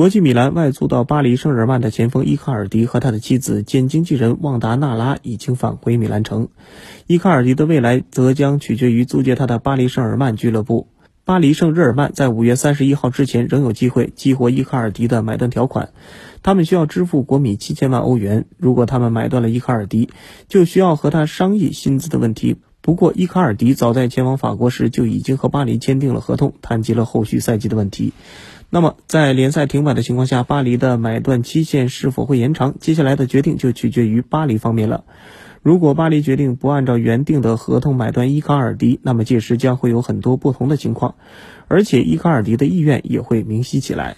国际米兰外租到巴黎圣日耳曼的前锋伊卡尔迪和他的妻子兼经纪人旺达纳拉已经返回米兰城。伊卡尔迪的未来则将取决于租借他的巴黎圣日耳曼俱乐部。巴黎圣日耳曼在五月三十一号之前仍有机会激活伊卡尔迪的买断条款，他们需要支付国米七千万欧元。如果他们买断了伊卡尔迪，就需要和他商议薪资的问题。不过，伊卡尔迪早在前往法国时就已经和巴黎签订了合同，谈及了后续赛季的问题。那么，在联赛停摆的情况下，巴黎的买断期限是否会延长？接下来的决定就取决于巴黎方面了。如果巴黎决定不按照原定的合同买断伊卡尔迪，那么届时将会有很多不同的情况，而且伊卡尔迪的意愿也会明晰起来。